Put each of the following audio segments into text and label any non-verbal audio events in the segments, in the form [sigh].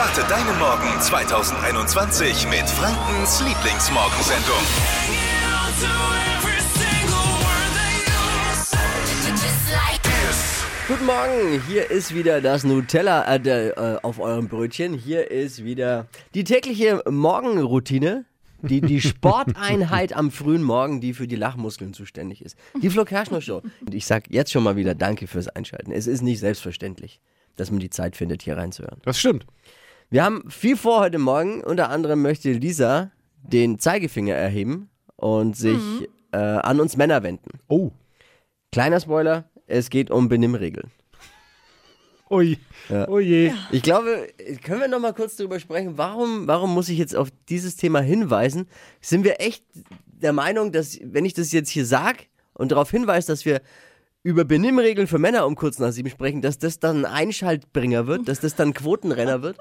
Starte deinen Morgen 2021 mit Frankens Lieblingsmorgensendung. Guten Morgen, hier ist wieder das Nutella äh, äh, auf eurem Brötchen. Hier ist wieder die tägliche Morgenroutine, die, die [laughs] Sporteinheit am frühen Morgen, die für die Lachmuskeln zuständig ist. Die Flo Kerschner Show. Und ich sag jetzt schon mal wieder Danke fürs Einschalten. Es ist nicht selbstverständlich, dass man die Zeit findet, hier reinzuhören. Das stimmt. Wir haben viel vor heute Morgen. Unter anderem möchte Lisa den Zeigefinger erheben und sich äh, an uns Männer wenden. Oh. Kleiner Spoiler, es geht um Benimmregeln. Ui. Oh je. Ich glaube, können wir noch mal kurz darüber sprechen, warum, warum muss ich jetzt auf dieses Thema hinweisen? Sind wir echt der Meinung, dass, wenn ich das jetzt hier sage und darauf hinweise, dass wir über Benimmregeln für Männer um kurz nach sieben sprechen, dass das dann ein Einschaltbringer wird, dass das dann Quotenrenner wird?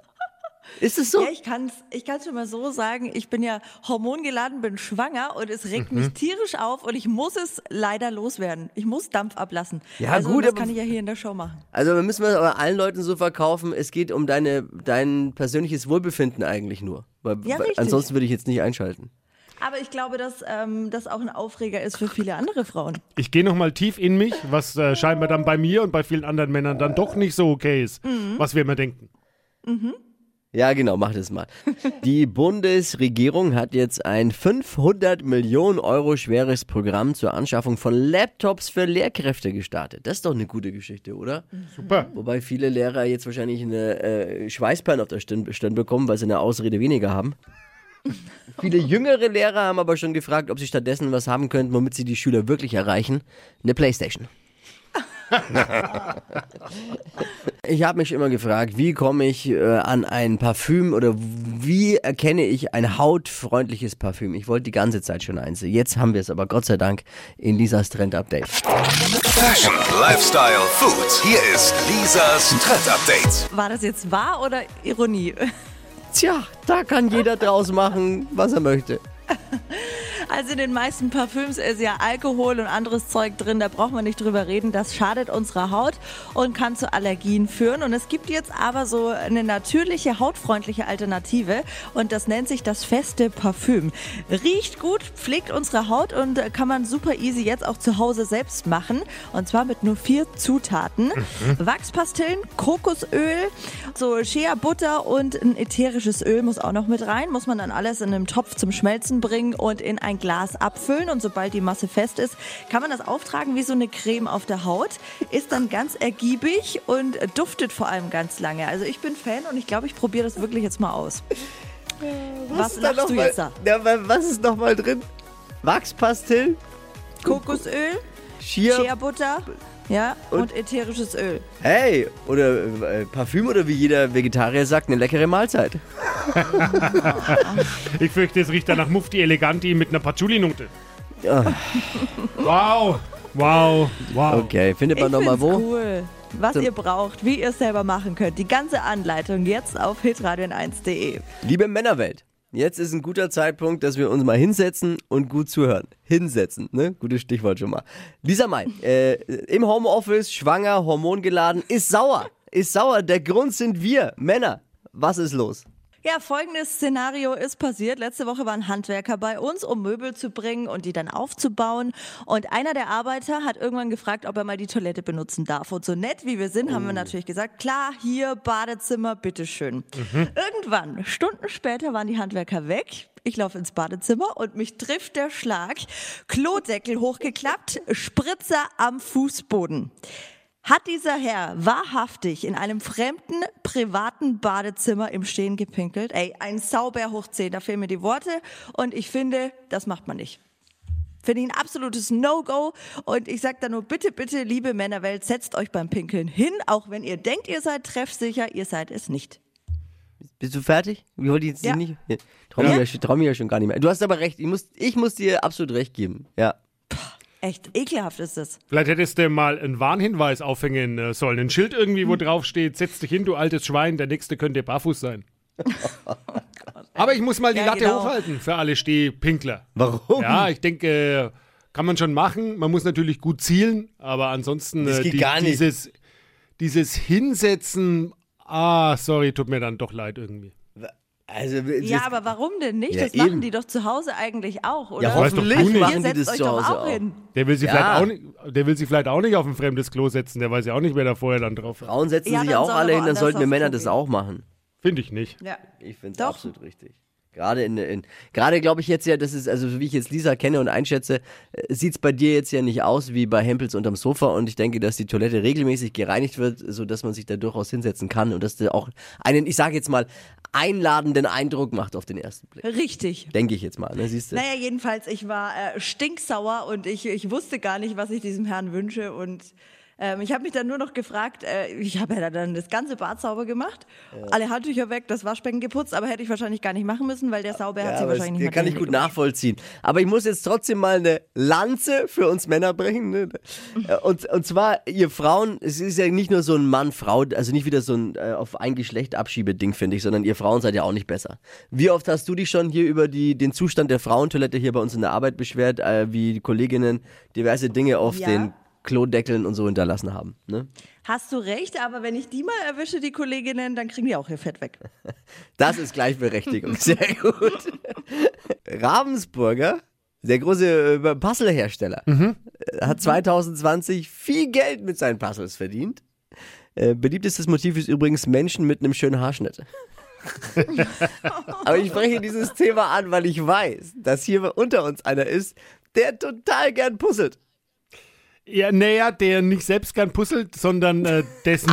Ist es so? Ja, ich kann es ich kann's schon mal so sagen. Ich bin ja hormongeladen, bin schwanger und es regt mich tierisch auf und ich muss es leider loswerden. Ich muss Dampf ablassen. Ja, also, gut, das aber- kann ich ja hier in der Show machen. Also wir müssen es aber allen Leuten so verkaufen, es geht um deine, dein persönliches Wohlbefinden eigentlich nur. Weil, Ja, weil richtig. ansonsten würde ich jetzt nicht einschalten. Aber ich glaube, dass ähm, das auch ein Aufreger ist für viele andere Frauen. Ich gehe nochmal tief in mich, was äh, scheinbar dann bei mir und bei vielen anderen Männern dann doch nicht so okay ist, was wir immer denken. Ja, genau, mach das mal. [laughs] Die Bundesregierung hat jetzt ein 500 Millionen Euro schweres Programm zur Anschaffung von Laptops für Lehrkräfte gestartet. Das ist doch eine gute Geschichte, oder? Super. Wobei viele Lehrer jetzt wahrscheinlich eine äh, Schweißperlen auf der Stirn, Stirn bekommen, weil sie eine Ausrede weniger haben. [laughs] viele jüngere Lehrer haben aber schon gefragt, ob sie stattdessen was haben könnten, womit sie die Schüler wirklich erreichen. Eine Playstation. [laughs] Ich habe mich immer gefragt, wie komme ich äh, an ein Parfüm oder wie erkenne ich ein hautfreundliches Parfüm? Ich wollte die ganze Zeit schon eins. Jetzt haben wir es aber Gott sei Dank in Lisas Trend Update. Fashion, Lifestyle, Food. Hier ist Lisas Trend Update. War das jetzt wahr oder Ironie? Tja, da kann jeder draus machen, was er möchte. [laughs] Also in den meisten Parfüms ist ja Alkohol und anderes Zeug drin, da braucht man nicht drüber reden. Das schadet unserer Haut und kann zu Allergien führen. Und es gibt jetzt aber so eine natürliche, hautfreundliche Alternative und das nennt sich das feste Parfüm. Riecht gut, pflegt unsere Haut und kann man super easy jetzt auch zu Hause selbst machen. Und zwar mit nur vier Zutaten. Wachspastillen, Kokosöl, so Shea Butter und ein ätherisches Öl muss auch noch mit rein. Muss man dann alles in einem Topf zum Schmelzen bringen und in ein Glas abfüllen. Und sobald die Masse fest ist, kann man das auftragen wie so eine Creme auf der Haut. Ist dann ganz ergiebig und duftet vor allem ganz lange. Also ich bin Fan und ich glaube, ich probiere das wirklich jetzt mal aus. Was, ist da lachst du noch jetzt mal- da? Ja, wa- was ist nochmal drin? Wachspastillen, Kokosöl, Shea, Shea Butter, ja, und, Und- ätherisches Öl. hey, oder äh, Parfüm oder wie jeder Vegetarier sagt, eine leckere Mahlzeit. [laughs] Ich fürchte, es riecht dann nach Mufti Eleganti mit einer Patchouli-Note. Ah. Wow. Wow. Wow. Okay, findet man nochmal wo? cool. Was ihr braucht, wie ihr es selber machen könnt. Die ganze Anleitung jetzt auf hitradion1.de. Liebe Männerwelt, jetzt ist ein guter Zeitpunkt, dass wir uns mal hinsetzen und gut zuhören. Hinsetzen, ne? Gutes Stichwort schon mal. Lisa May, äh, im Homeoffice, schwanger, hormongeladen, ist sauer. Ist sauer. Der Grund sind wir, Männer. Was ist los? Ja, folgendes Szenario ist passiert. Letzte Woche war ein Handwerker bei uns, um Möbel zu bringen und die dann aufzubauen. Und einer der Arbeiter hat irgendwann gefragt, ob er mal die Toilette benutzen darf. Und so nett wie wir sind, haben wir natürlich gesagt, klar, hier Badezimmer, bitteschön. Irgendwann, Stunden später, waren die Handwerker weg. Ich laufe ins Badezimmer und mich trifft der Schlag. Klodeckel hochgeklappt, Spritzer am Fußboden. Hat dieser Herr wahrhaftig in einem fremden privaten Badezimmer im Stehen gepinkelt? Ey, ein Sauber hoch 10, da fehlen mir die Worte. Und ich finde, das macht man nicht. Finde ich ein absolutes No-Go. Und ich sag da nur, bitte, bitte, liebe Männerwelt, setzt euch beim Pinkeln hin, auch wenn ihr denkt, ihr seid treffsicher, ihr seid es nicht. Bist du fertig? Ich wollte jetzt Ja. nicht. Trau mich ja. trau mich ja schon gar nicht mehr. Du hast aber recht. Ich muss, ich muss dir absolut recht geben. Ja. Echt ekelhaft ist es. Vielleicht hättest du mal einen Warnhinweis aufhängen äh, sollen. Ein Schild irgendwie, wo drauf steht, setz dich hin, du altes Schwein, der nächste könnte barfuß sein. [laughs] Aber ich muss mal die Ja, Latte genau. hochhalten für alle Stehpinkler. Warum? Ja, ich denke, äh, kann man schon machen. Man muss natürlich gut zielen, aber ansonsten Das äh, geht die, gar nicht. dieses dieses Hinsetzen Ah, sorry, tut mir dann doch leid irgendwie. Also, Ja, aber warum denn nicht? Ja, das machen eben. die doch zu Hause eigentlich auch, oder? Ja, doch hoffentlich nicht. machen die das zu doch Hause auch hin. Der will, sich Ja. vielleicht auch nicht, der will sich vielleicht auch nicht auf ein fremdes Klo setzen. Der weiß ja auch nicht, wer da vorher dann drauf war. Frauen setzen Ja, sich auch alle hin, dann sollten wir Männer das auch machen. Finde ich nicht. Ja. Ich finde es Doch. absolut richtig. Gerade in, in gerade glaube ich jetzt ja, das ist, also wie ich jetzt Lisa kenne und einschätze, sieht es bei dir jetzt ja nicht aus wie bei Hempels unterm Sofa und ich denke, dass die Toilette regelmäßig gereinigt wird, sodass man sich da durchaus hinsetzen kann und dass der auch einen, ich sage jetzt mal, einladenden Eindruck macht auf den ersten Blick. Richtig. Denke ich jetzt mal, ne? Siehst du? Naja, jedenfalls, ich war äh, stinksauer und ich, ich wusste gar nicht, was ich diesem Herrn wünsche. Und ähm, ich habe mich dann nur noch gefragt, äh, ich habe ja dann das ganze Bad sauber gemacht, alle Handtücher weg, das Waschbecken geputzt, aber hätte ich wahrscheinlich gar nicht machen müssen, weil der Sauber hat Ja, sie aber wahrscheinlich nicht mehr kann ich gut nachvollziehen. Aber ich muss jetzt trotzdem mal eine Lanze für uns Männer brechen. Ne? [laughs] Und, und zwar, ihr Frauen, es ist ja nicht nur so ein Mann-Frau, also nicht wieder so ein äh, auf ein Geschlecht abschiebeding, finde ich, sondern ihr Frauen seid ja auch nicht besser. Wie oft hast du dich schon hier über die, den Zustand der Frauentoilette hier bei uns in der Arbeit beschwert, äh, wie die Kolleginnen diverse Dinge auf Ja. den Klodeckeln und so hinterlassen haben? Ne? Hast du recht, aber wenn ich die mal erwische, die Kolleginnen, dann kriegen die auch ihr Fett weg. [laughs] Das ist Gleichberechtigung. [laughs] Sehr gut. Ravensburger, der große äh, Puzzlehersteller, äh, hat 2020 viel Geld mit seinen Puzzles verdient. Äh, beliebtestes Motiv ist übrigens Menschen mit einem schönen Haarschnitt. [laughs] Aber ich spreche dieses Thema an, weil ich weiß, dass hier unter uns einer ist, der total gern puzzelt. Ja, naja, der nicht selbst gern puzzelt, sondern äh, dessen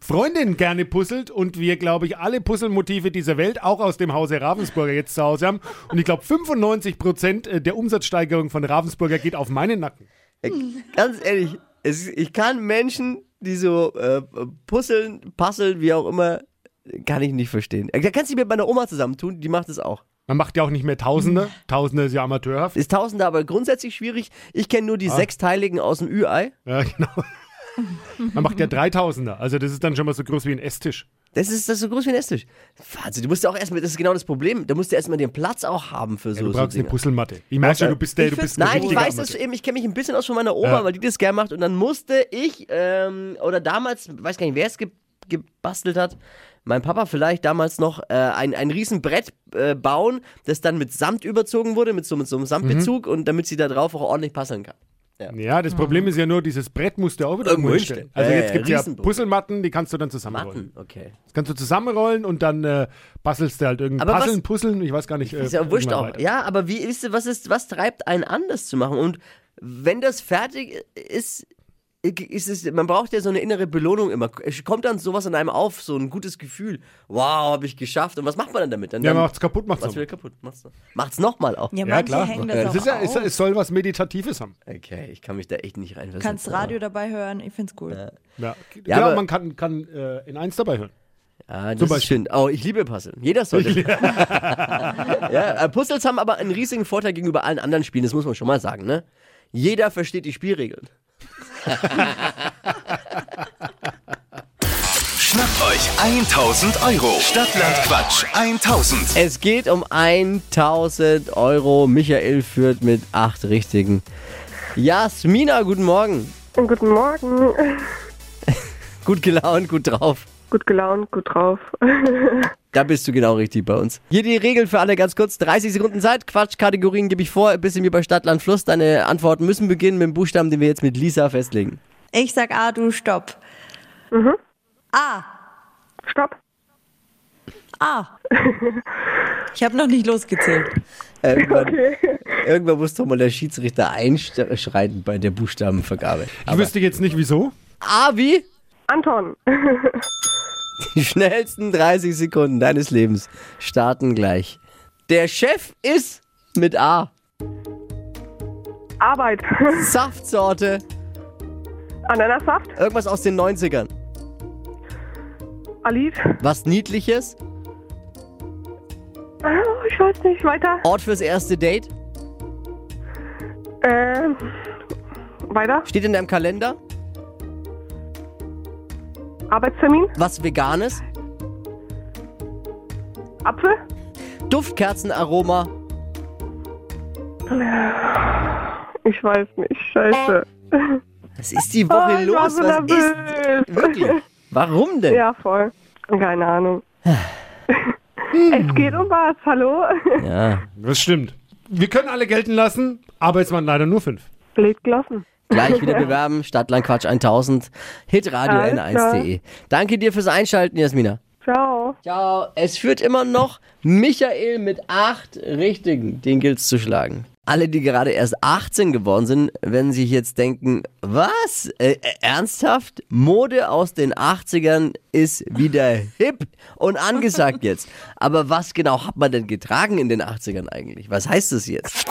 Freundin gerne puzzelt und wir, glaube ich, alle Puzzlemotive dieser Welt auch aus dem Hause Ravensburger jetzt zu Hause haben. Und ich glaube, 95 Prozent äh, der Umsatzsteigerung von Ravensburger geht auf meinen Nacken. Äh, Ganz ehrlich, es, ich kann Menschen, die so äh, puzzeln, puzzeln, wie auch immer, kann ich nicht verstehen. Äh, Da kannst du dich mit meiner Oma zusammentun, die macht es auch. Man macht ja auch nicht mehr Tausende. Tausende ist ja amateurhaft. Ist Tausender aber grundsätzlich schwierig. Ich kenne nur die sechsteiligen aus dem Ü-Ei. Ja, genau. [laughs] Man macht ja Dreitausender. Also das ist dann schon mal so groß wie ein Esstisch. Das ist, das ist so groß wie ein Esstisch. Wahnsinn, du musst ja auch erstmal, das ist genau das Problem, da musst du erstmal den Platz auch haben für so, Ja, du so brauchst eine Dinge. Puzzlematte. Ich merke schon, du bist der, du bist Nein, ich weiß das eben, ich kenne mich ein bisschen aus von meiner Oma, Ja. weil die das gern macht. Und dann musste ich, ähm, oder damals, weiß gar nicht, wer es ge gebastelt hat, mein Papa vielleicht damals noch, äh, ein, ein riesen Brett äh, bauen, das dann mit Samt überzogen wurde, mit so, mit so einem Samtbezug Mhm. und damit sie da drauf auch ordentlich passeln kann. Ja, das Problem ist ja nur, dieses Brett musst du auch wieder Irgendwo hinstellen. Also Ja, jetzt ja, gibt es ja Riesenbrett. Puzzlematten, die kannst du dann zusammenrollen. Matten, okay. Das kannst du zusammenrollen und dann äh, bastelst du halt irgendwie Aber was- Puzzeln, Puzzeln, ich weiß gar nicht. Äh, Ist ja wurscht irgendwann auch. weiter. Ja, aber wie ist was ist, was treibt einen an, das zu machen? Und wenn das fertig ist, ist es, man braucht ja so eine innere Belohnung immer. Es kommt dann sowas in einem auf, so ein gutes Gefühl. Wow, habe ich geschafft. Und was macht man dann damit? Dann, Ja, dann macht's kaputt, macht's was nochmal. wieder kaputt. Macht's, macht's nochmal auf. Ja, Ja, manche klar. hängen das Es, auch ist ja, es, auf. es soll was Meditatives haben. Okay, ich kann mich da echt nicht reinversetzen. Kannst Radio dabei hören, ich find's cool. Ja, Ja, genau, aber- man kann, kann äh, in eins dabei hören. Ja, das Zum ist schön. Oh, ich liebe Puzzle. Jeder sollte. [laughs] [laughs] ja, äh, Puzzles haben aber einen riesigen Vorteil gegenüber allen anderen Spielen, das muss man schon mal sagen, ne? Jeder versteht die Spielregeln. Schnappt euch 1000 Euro. Stadtland Quatsch 1000. Es geht um 1000 Euro. Michael führt mit acht Richtigen. Jasmina, guten Morgen. Guten Morgen. Gut gelaunt, gut drauf. Gut gelaunt, gut drauf. Da bist du genau richtig bei uns. Hier die Regeln für alle ganz kurz. 30 Sekunden Zeit. Quatschkategorien gebe ich vor. Ein bisschen wie bei Stadt, Land, Fluss. Deine Antworten müssen beginnen mit dem Buchstaben, den wir jetzt mit Lisa festlegen. Ich sag A, du stopp. A. Stopp. A. [laughs] Ich habe noch nicht losgezählt. Irgendwann, irgendwann muss doch mal der Schiedsrichter einschreiten bei der Buchstabenvergabe. Ich wüsste jetzt nicht wieso. A wie? Anton. [laughs] [laughs] Die schnellsten 30 Sekunden deines Lebens starten gleich. Der Chef ist mit A. Arbeit. [laughs] Saftsorte. Ananassaft. Irgendwas aus den 90ern. Aliv. Was Niedliches. Ah, Ich weiß nicht. Weiter. Ort fürs erste Date. Ähm. Weiter. Steht in deinem Kalender. Arbeitstermin. Was Veganes. Apfel. Duftkerzenaroma. Ich weiß nicht. Scheiße. Was ist die Woche Oh, los? so Was ist wirklich? Warum denn? Ja, voll. Keine Ahnung. es geht um was, hallo? Ja, Das stimmt. Wir können alle gelten lassen, aber es waren leider nur fünf. Blöd gelassen. Gleich wieder [laughs] bewerben. Stadtlandquatsch 1000. Hitradio Alles n1.de. Danke dir fürs Einschalten, Jasmina. Ciao. Ciao. Es führt immer noch Michael mit acht Richtigen. Den gilt's zu schlagen. Alle, die gerade erst 18 geworden sind, werden sich jetzt denken, was? Äh, äh, ernsthaft? Mode aus den 80ern ist wieder hip und angesagt jetzt. Aber was genau hat man denn getragen in den 80ern eigentlich? Was heißt das jetzt?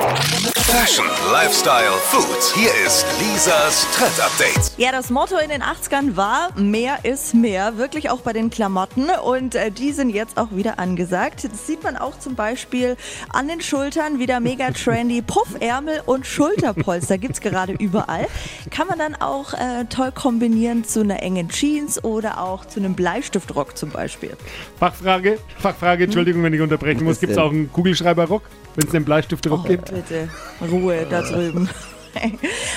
Fashion, Lifestyle, Food. Hier ist Lisas Trend Update. Ja, das Motto in den 80ern war, mehr ist mehr, wirklich auch bei den Klamotten und äh, die sind jetzt auch wieder angesagt. Das sieht man auch zum Beispiel an den Schultern, wieder mega [laughs] trendy, Puffärmel und Schulterpolster [laughs] gibt's gerade überall. Kann man dann auch äh, toll kombinieren zu einer engen Jeans oder auch zu einem Bleistiftrock zum Beispiel. Fachfrage, Fachfrage, Entschuldigung, wenn ich unterbrechen muss. Gibt es auch einen Kugelschreiberrock, wenn es den Bleistiftrock Oh, gibt? bitte, Ruhe da drüben. [laughs]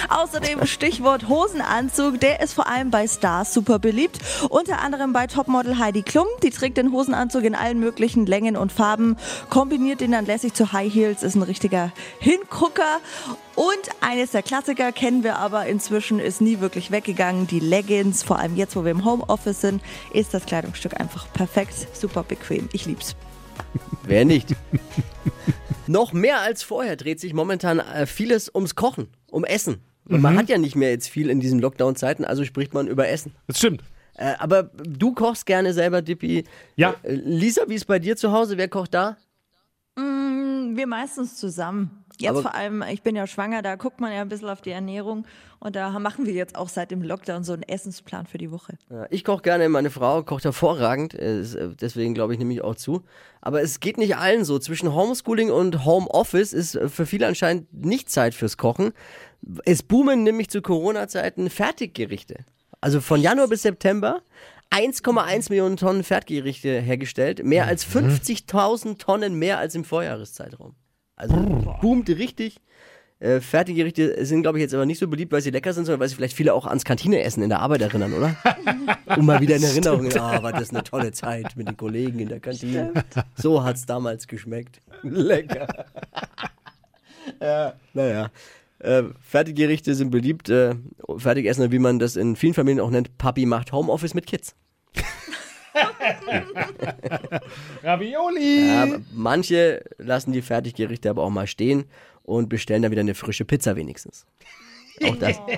Außerdem Stichwort Hosenanzug, der ist vor allem bei Stars super beliebt. Unter anderem bei Topmodel Heidi Klum. Die trägt den Hosenanzug in allen möglichen Längen und Farben, kombiniert den dann lässig zu High Heels, ist ein richtiger Hingucker. Und eines der Klassiker kennen wir aber inzwischen, ist nie wirklich weggegangen. Die Leggings, vor allem jetzt, wo wir im Homeoffice sind, ist das Kleidungsstück einfach perfekt, super bequem. Ich lieb's. Wer nicht? [laughs] Noch mehr als vorher dreht sich momentan äh, vieles ums Kochen, um Essen. Und man hat ja nicht mehr jetzt viel in diesen Lockdown-Zeiten, also spricht man über Essen. Das stimmt. Äh, aber du kochst gerne selber, Dippi. Ja. Äh, Lisa, wie ist bei dir zu Hause? Wer kocht da? Wir meistens zusammen. Jetzt Aber- vor allem, ich bin ja schwanger, da guckt man ja ein bisschen auf die Ernährung und da machen wir jetzt auch seit dem Lockdown so einen Essensplan für die Woche. Ja, Ich koche gerne, meine Frau kocht hervorragend, äh, äh, deswegen glaube ich, nehme ich auch zu. Aber es geht nicht allen so. Zwischen Homeschooling und Homeoffice ist äh, für viele anscheinend nicht Zeit fürs Kochen. Es boomen nämlich zu Corona-Zeiten Fertiggerichte. Also von Januar bis September 1,1 Millionen Tonnen Fertiggerichte hergestellt, mehr als 50.000 Tonnen mehr als im Vorjahreszeitraum. Also boomt richtig. Äh, Fertiggerichte sind, glaube ich, jetzt aber nicht so beliebt, weil sie lecker sind, sondern weil sie vielleicht viele auch ans Kantineessen in der Arbeit erinnern, oder? [laughs] um mal wieder in Erinnerung. Ah, war das eine tolle Zeit mit den Kollegen in der Kantine. So hat's damals geschmeckt. [laughs] Lecker. [laughs] ja, naja. Äh, Fertiggerichte sind beliebt. Äh, Fertigessen, wie man das in vielen Familien auch nennt, Papi macht Homeoffice mit Kids. [laughs] Ravioli! Ja, manche lassen die Fertiggerichte aber auch mal stehen und bestellen dann wieder eine frische Pizza wenigstens. Auch das. [laughs]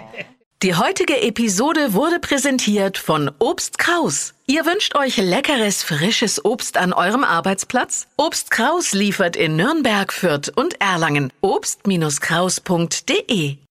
Die heutige Episode wurde präsentiert von Obst Kraus. Ihr wünscht euch leckeres, frisches Obst an eurem Arbeitsplatz? Obst Kraus liefert in Nürnberg, Fürth und Erlangen. Obst-Kraus.de